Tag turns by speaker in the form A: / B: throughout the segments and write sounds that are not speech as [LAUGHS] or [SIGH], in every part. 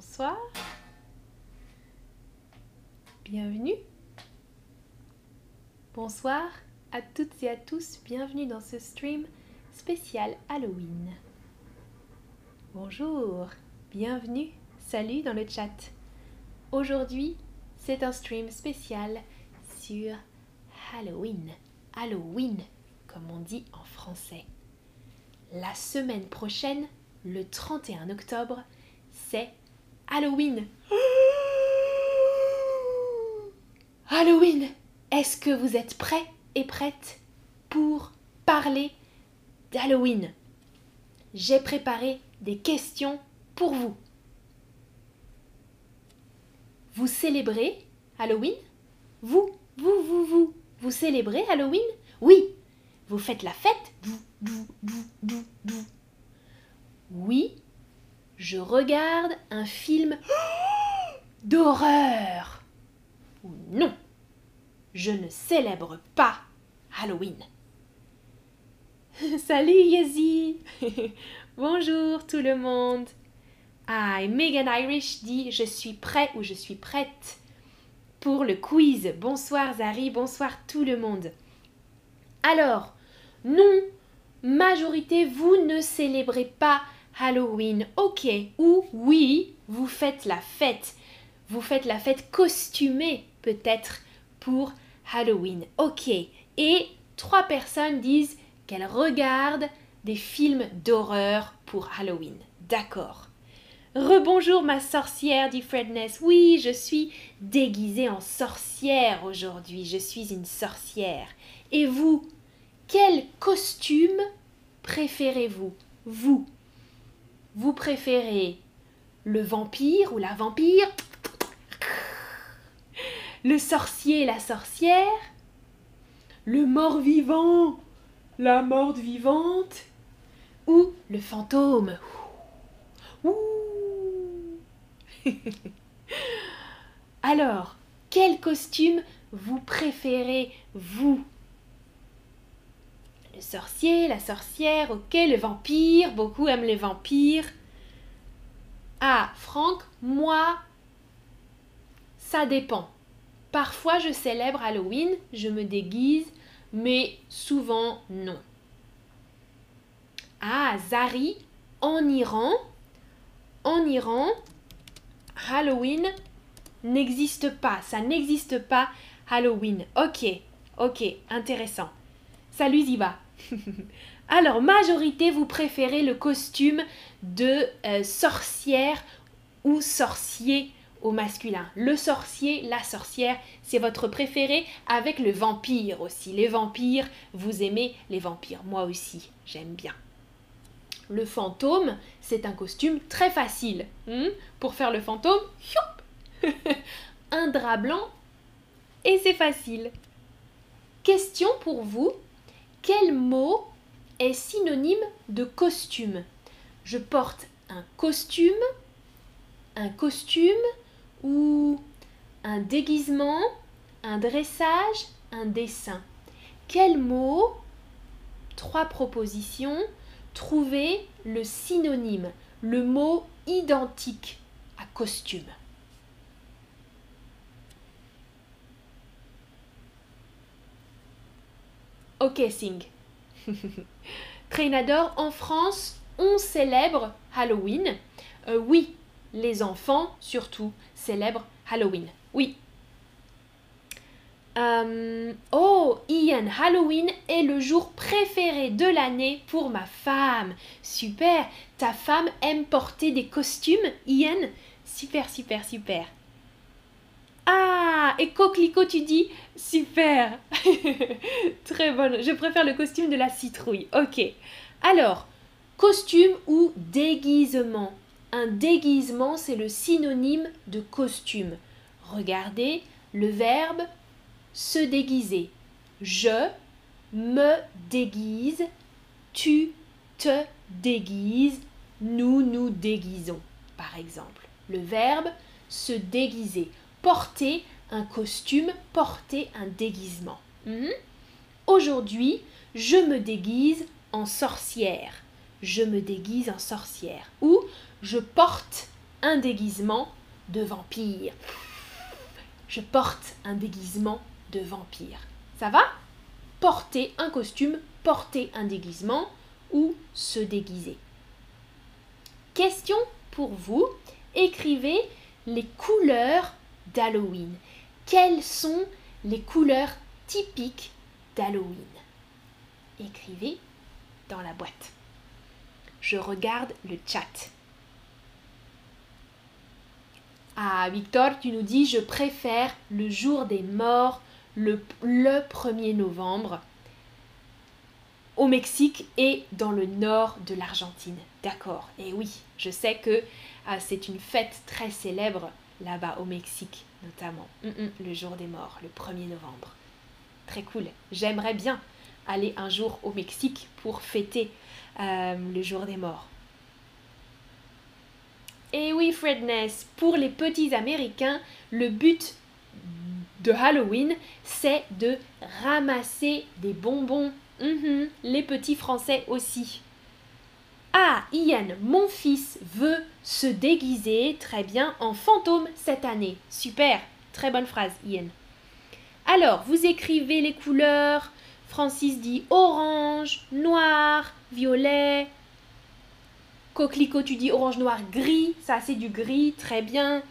A: Bonsoir. Bienvenue. Bonsoir à toutes et à tous. Bienvenue dans ce stream spécial Halloween. Bonjour. Bienvenue. Salut dans le chat. Aujourd'hui, c'est un stream spécial sur Halloween. Halloween, comme on dit en français. La semaine prochaine, le 31 octobre, c'est Halloween. Halloween, est-ce que vous êtes prêts et prêtes pour parler d'Halloween? J'ai préparé des questions pour vous. Vous célébrez Halloween? Vous, vous, vous, vous, vous célébrez Halloween? Oui. Vous faites la fête? Oui. Je regarde un film d'horreur. Ou non. Je ne célèbre pas Halloween. [LAUGHS] Salut Yezi [LAUGHS] Bonjour tout le monde ah, Megan Irish dit Je suis prêt ou je suis prête pour le quiz. Bonsoir Zari, bonsoir tout le monde. Alors, non, majorité, vous ne célébrez pas Halloween. Ok, ou oui, vous faites la fête. Vous faites la fête costumée peut-être pour Halloween. Ok, et trois personnes disent qu'elles regardent des films d'horreur pour Halloween. D'accord. Rebonjour ma sorcière, dit Fredness. Oui, je suis déguisée en sorcière aujourd'hui. Je suis une sorcière. Et vous, quel costume préférez-vous? Vous Vous préférez le vampire ou la vampire? Le sorcier, la sorcière? Le mort-vivant La morte vivante Ou le fantôme? [LAUGHS] Alors, quel costume vous préférez, vous? Le sorcier, la sorcière, ok, le vampire, beaucoup aiment les vampires. Ah, Franck, moi, ça dépend. Parfois, je célèbre Halloween, je me déguise, mais souvent, non. Ah, Zari, en Iran, en Iran, Halloween n'existe pas. Ça n'existe pas Halloween. Ok, ok, intéressant. Salut Ziba. [LAUGHS] Alors, majorité, vous préférez le costume de euh, sorcière ou sorcier au masculin. Le sorcier, la sorcière, c'est votre préféré avec le vampire aussi. Les vampires, vous aimez les vampires. Moi aussi, j'aime bien. Le fantôme, c'est un costume très facile. Hmm? Pour faire le fantôme, [LAUGHS] un drap blanc et c'est facile. Question pour vous, quel mot est synonyme de costume? Je porte un costume, un costume ou un déguisement, un dressage, un dessin. Quel mot Trois propositions trouver le synonyme, le mot identique à costume? Ok, Sing. [LAUGHS] Trainador, en France, on célèbre Halloween. Euh, oui, les enfants, surtout, célèbrent Halloween. Oui, euh, oh, Ian, Halloween est le jour préféré de l'année pour ma femme. Super, ta femme aime porter des costumes, Ian? Super, super, super. Ah, et Coquelicot, tu dis Super [LAUGHS] Très bonne. Je préfère le costume de la citrouille. Ok. Alors, costume ou déguisement? Un déguisement, c'est le synonyme de costume. Regardez le verbe se déguiser. Je me déguise, tu te déguises, nous nous déguisons. Par exemple, le verbe se déguiser, porter un costume, porter un déguisement. Hmm? Aujourd'hui, je me déguise en sorcière. Je me déguise en sorcière. Ou je porte un déguisement de vampire. Je porte un déguisement de vampire. Ça va? Porter un costume, porter un déguisement ou se déguiser. Question pour vous. Écrivez les couleurs d'Halloween. Quelles sont les couleurs typiques d'Halloween? Écrivez dans la boîte. Je regarde le chat. Ah, Victor, tu nous dis, je préfère le jour des morts, le, le 1er novembre, au Mexique et dans le nord de l'Argentine. D'accord. Et oui, je sais que ah, c'est une fête très célèbre là-bas au Mexique, notamment. Mm, mm, le jour des morts, le 1er novembre. Très cool. J'aimerais bien aller un jour au Mexique pour fêter euh, le jour des morts. Et oui, Fredness, pour les petits Américains, le but de Halloween, c'est de ramasser des bonbons. Mhm, les petits Français aussi. Ah, Ian, mon fils veut se déguiser très bien en fantôme cette année. Super, très bonne phrase, Ian. Alors, vous écrivez les couleurs. Francis dit orange, noir, violet. Coquelicot, tu dis orange, noir, gris. Ça, c'est du gris, très bien.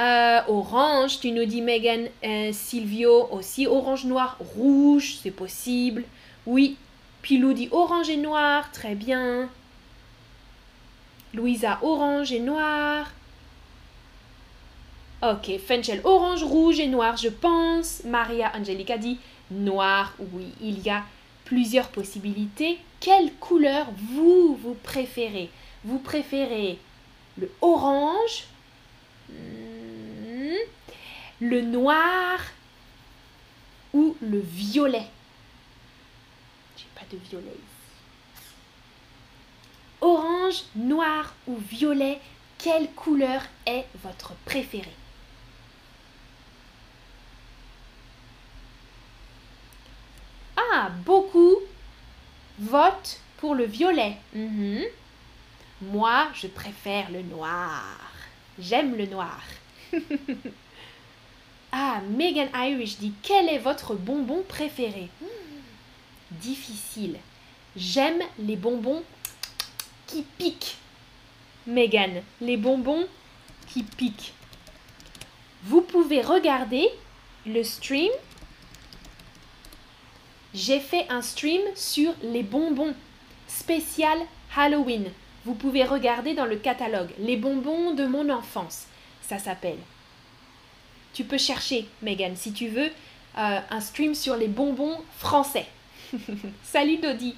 A: Euh, orange, tu nous dis Megan, euh, Silvio aussi. Orange, noir, rouge, c'est possible. Oui. Pilou dit orange et noir, très bien. Louisa, orange et noir. Ok, Fenchel, orange, rouge et noir, je pense. Maria Angelica dit noir. Oui, il y a plusieurs possibilités. Quelle couleur vous, vous préférez? Vous préférez le orange, hmm, le noir ou le violet? J'ai pas de violet Orange, noir ou violet, quelle couleur est votre préférée? Ah, beaucoup votent pour le violet. Mhm. Moi, je préfère le noir. J'aime le noir. [LAUGHS] ah, Megan Irish dit quel est votre bonbon préféré? Difficile. J'aime les bonbons qui. Megan, les bonbons qui piquent. Vous pouvez regarder le stream. J'ai fait un stream sur les bonbons spécial Halloween. Vous pouvez regarder dans le catalogue les bonbons de mon enfance. Ça s'appelle. Tu peux chercher, Megan, si tu veux, euh, un stream sur les bonbons français. [LAUGHS] Salut Dodi.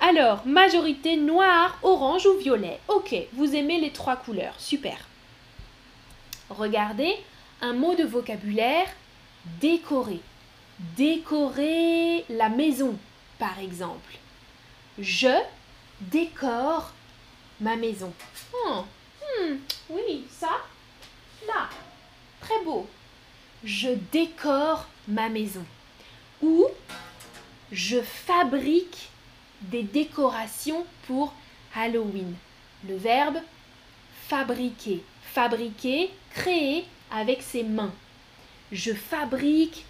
A: Alors, majorité noir, orange ou violet. Ok, vous aimez les trois couleurs. Super. Regardez, un mot de vocabulaire, décorer. Décorer la maison, par exemple. Je décore ma maison. Oh, hmm, oui, ça, là, très beau. Je décore ma maison. Ou je fabrique des décorations pour Halloween. Le verbe fabriquer. Fabriquer, créer avec ses mains. Je fabrique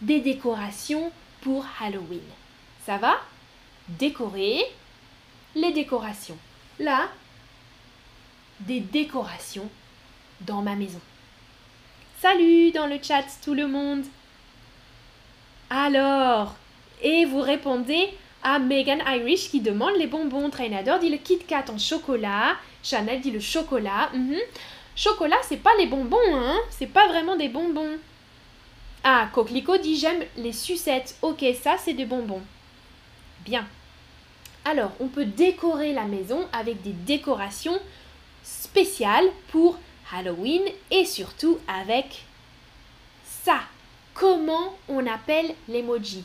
A: des décorations pour Halloween. Ça va? Décorer les décorations. Là, des décorations dans ma maison. Salut dans le chat tout le monde. Alors, et vous répondez à Megan Irish qui demande les bonbons. Trainador dit le Kit Kat en chocolat. Chanel dit le chocolat. Mhm. Chocolat, c'est pas les bonbons, hein. C'est pas vraiment des bonbons. Ah, Coquelicot dit j'aime les sucettes. Ok, ça c'est des bonbons. Bien. Alors, on peut décorer la maison avec des décorations spéciales pour Halloween et surtout avec ça. Comment on appelle l'emoji?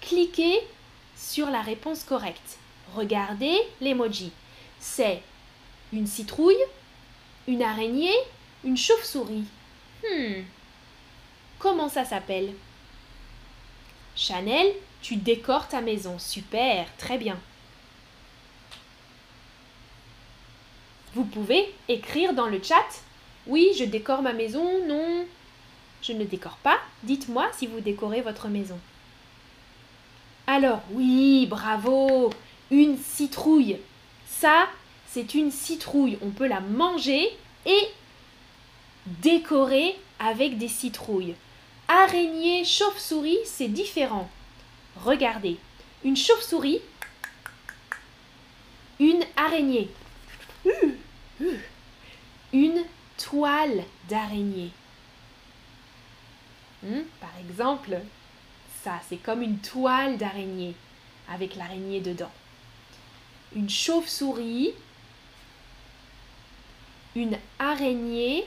A: Cliquez sur la réponse correcte. Regardez l'emoji. C'est une citrouille, une araignée, une chauve-souris. Hmm. Comment ça s'appelle? Chanel, tu décores ta maison. Super, très bien. Vous pouvez écrire dans le chat Oui, je décore ma maison. Non, je ne décore pas. Dites-moi si vous décorez votre maison. Alors, oui, bravo Une citrouille. Ça, c'est une citrouille. On peut la manger et décorer avec des citrouilles. Araignée, chauve-souris, c'est différent. Regardez, une chauve-souris, une araignée, une toile d'araignée. Hmm, par exemple, ça, c'est comme une toile d'araignée avec l'araignée dedans. Une chauve-souris, une araignée,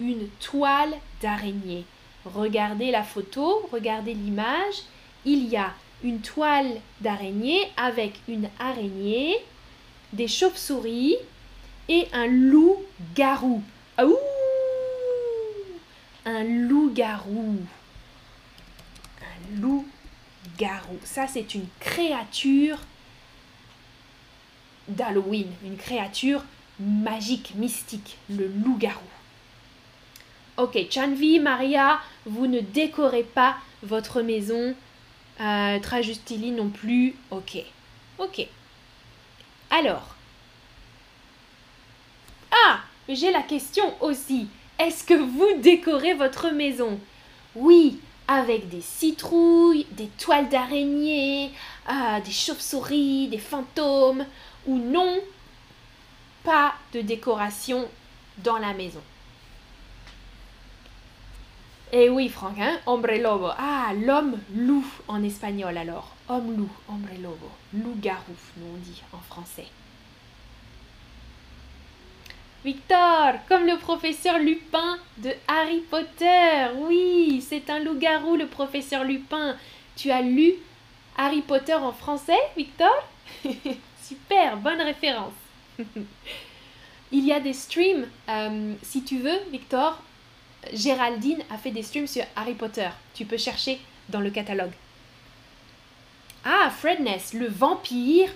A: une toile d'araignée. Regardez la photo, regardez l'image. Il y a une toile d'araignée avec une araignée, des chauves-souris et un loup-garou. Un loup-garou. Loup-garou. Ça, c'est une créature d'Halloween, une créature magique, mystique, le loup-garou. Ok, Chanvi, Maria, vous ne décorez pas votre maison. Euh, Trajustili non plus. Ok. Ok. Alors. Ah J'ai la question aussi. Est-ce que vous décorez votre maison? Oui, avec des citrouilles, des toiles d'araignée, euh, des chauves-souris, des fantômes, ou non, pas de décoration dans la maison. Eh oui, Franck, hein? Hombre lobo. Ah, l'homme loup en espagnol alors. Homme loup, hombre lobo. Loup-garou, on dit en français. Victor, comme le professeur Lupin de Harry Potter. Oui, c'est un loup-garou, le professeur Lupin. Tu as lu Harry Potter en français, Victor? [LAUGHS] Super, bonne référence. [LAUGHS] Il y a des streams, euh, si tu veux, Victor, Géraldine a fait des streams sur Harry Potter. Tu peux chercher dans le catalogue. Ah, Fredness, le vampire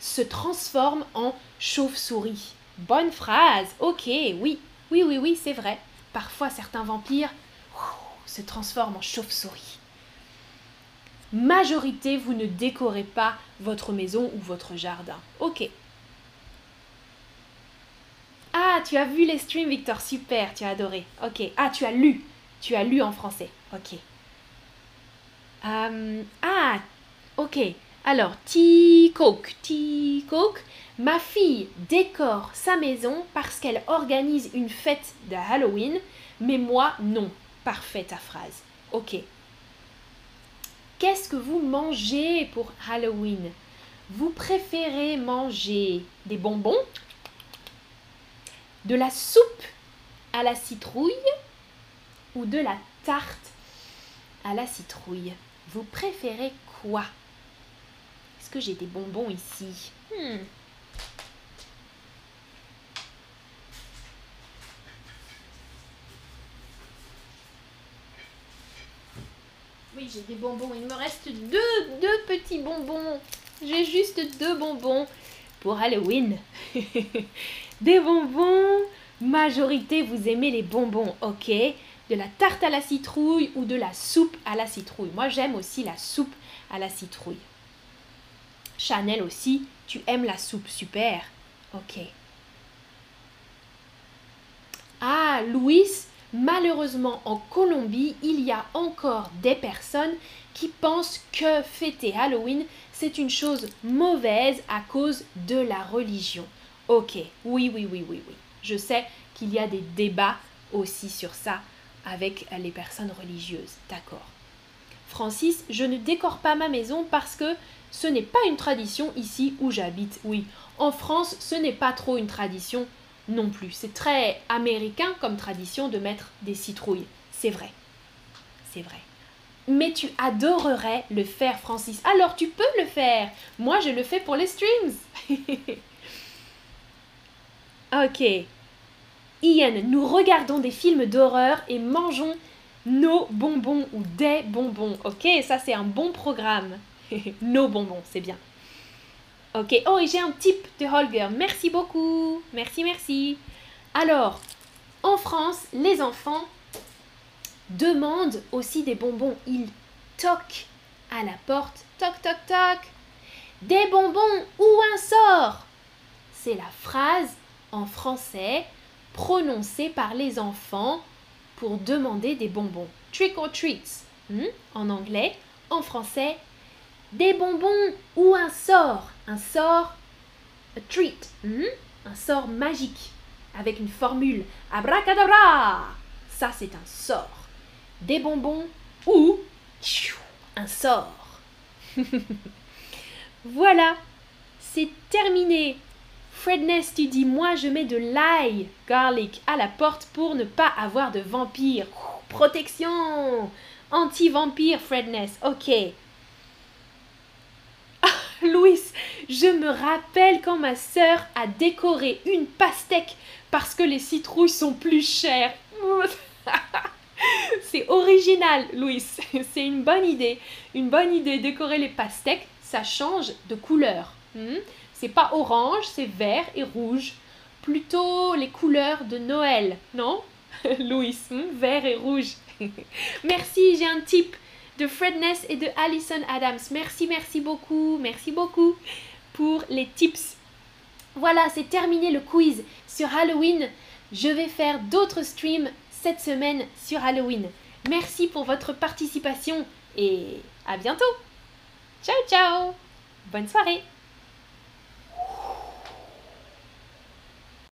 A: se transforme en chauve-souris. Bonne phrase. Ok, oui, oui, oui, oui, c'est vrai. Parfois, certains vampires se transforment en chauve-souris. Majorité, vous ne décorez pas votre maison ou votre jardin. Ok, ah, tu as vu les streams, Victor? Super, tu as adoré. Ok. Ah, tu as lu. Tu as lu en français. Ok. Euh, ah, ok. Alors, T-Coke. T-Coke. Ma fille décore sa maison parce qu'elle organise une fête de Halloween, mais moi, non. Parfait ta phrase. Ok. Qu'est-ce que vous mangez pour Halloween? Vous préférez manger des bonbons de la soupe à la citrouille ou de la tarte à la citrouille? Vous préférez quoi? Est-ce que j'ai des bonbons ici? Hmm. Oui, j'ai des bonbons. Il me reste deux, deux petits bonbons. J'ai juste deux bonbons pour Halloween. [LAUGHS] Des bonbons. Majorité, vous aimez les bonbons, ok? De la tarte à la citrouille ou de la soupe à la citrouille. Moi, j'aime aussi la soupe à la citrouille. Chanel aussi, tu aimes la soupe, super. Ok. Ah, Louis, malheureusement en Colombie, il y a encore des personnes qui pensent que fêter Halloween, c'est une chose mauvaise à cause de la religion. Ok, oui, oui, oui, oui, oui. Je sais qu'il y a des débats aussi sur ça avec les personnes religieuses. D'accord. Francis, je ne décore pas ma maison parce que ce n'est pas une tradition ici où j'habite. Oui, en France, ce n'est pas trop une tradition non plus. C'est très américain comme tradition de mettre des citrouilles. C'est vrai. C'est vrai. Mais tu adorerais le faire, Francis. Alors tu peux le faire. Moi, je le fais pour les streams. [LAUGHS] Ok. Ian, nous regardons des films d'horreur et mangeons nos bonbons ou des bonbons. Ok, ça c'est un bon programme. [LAUGHS] nos bonbons, c'est bien. Ok. Oh, et j'ai un type de Holger. Merci beaucoup. Merci, merci. Alors, en France, les enfants demandent aussi des bonbons. Ils toquent à la porte. Toc, toc, toc. Des bonbons ou un sort C'est la phrase en français prononcée par les enfants pour demander des bonbons. Trick or treats. Hmm? En anglais, en français, des bonbons ou un sort. Un sort, a treat. Hmm? Un sort magique avec une formule abracadabra. Ça, c'est un sort. Des bonbons ou un sort. [LAUGHS] voilà, c'est terminé. Fredness, tu dis moi je mets de l'ail garlic à la porte pour ne pas avoir de vampire. Protection Anti-vampire, Fredness. Ok. Ah, Louis, je me rappelle quand ma sœur a décoré une pastèque parce que les citrouilles sont plus chères. [LAUGHS] C'est original, Louis. [LAUGHS] C'est une bonne idée. Une bonne idée. Décorer les pastèques, ça change de couleur. Hmm? C'est pas orange, c'est vert et rouge. Plutôt les couleurs de Noël, non? [LAUGHS] Louis, hmm? vert et rouge. merci, j'ai un type de Fred Ness et de Alison Adams. Merci, merci beaucoup, merci beaucoup pour les tips. Voilà, c'est terminé le quiz sur Halloween. Je vais faire d'autres streams cette semaine sur Halloween. Merci pour votre participation et à bientôt. Ciao ciao Bonne soirée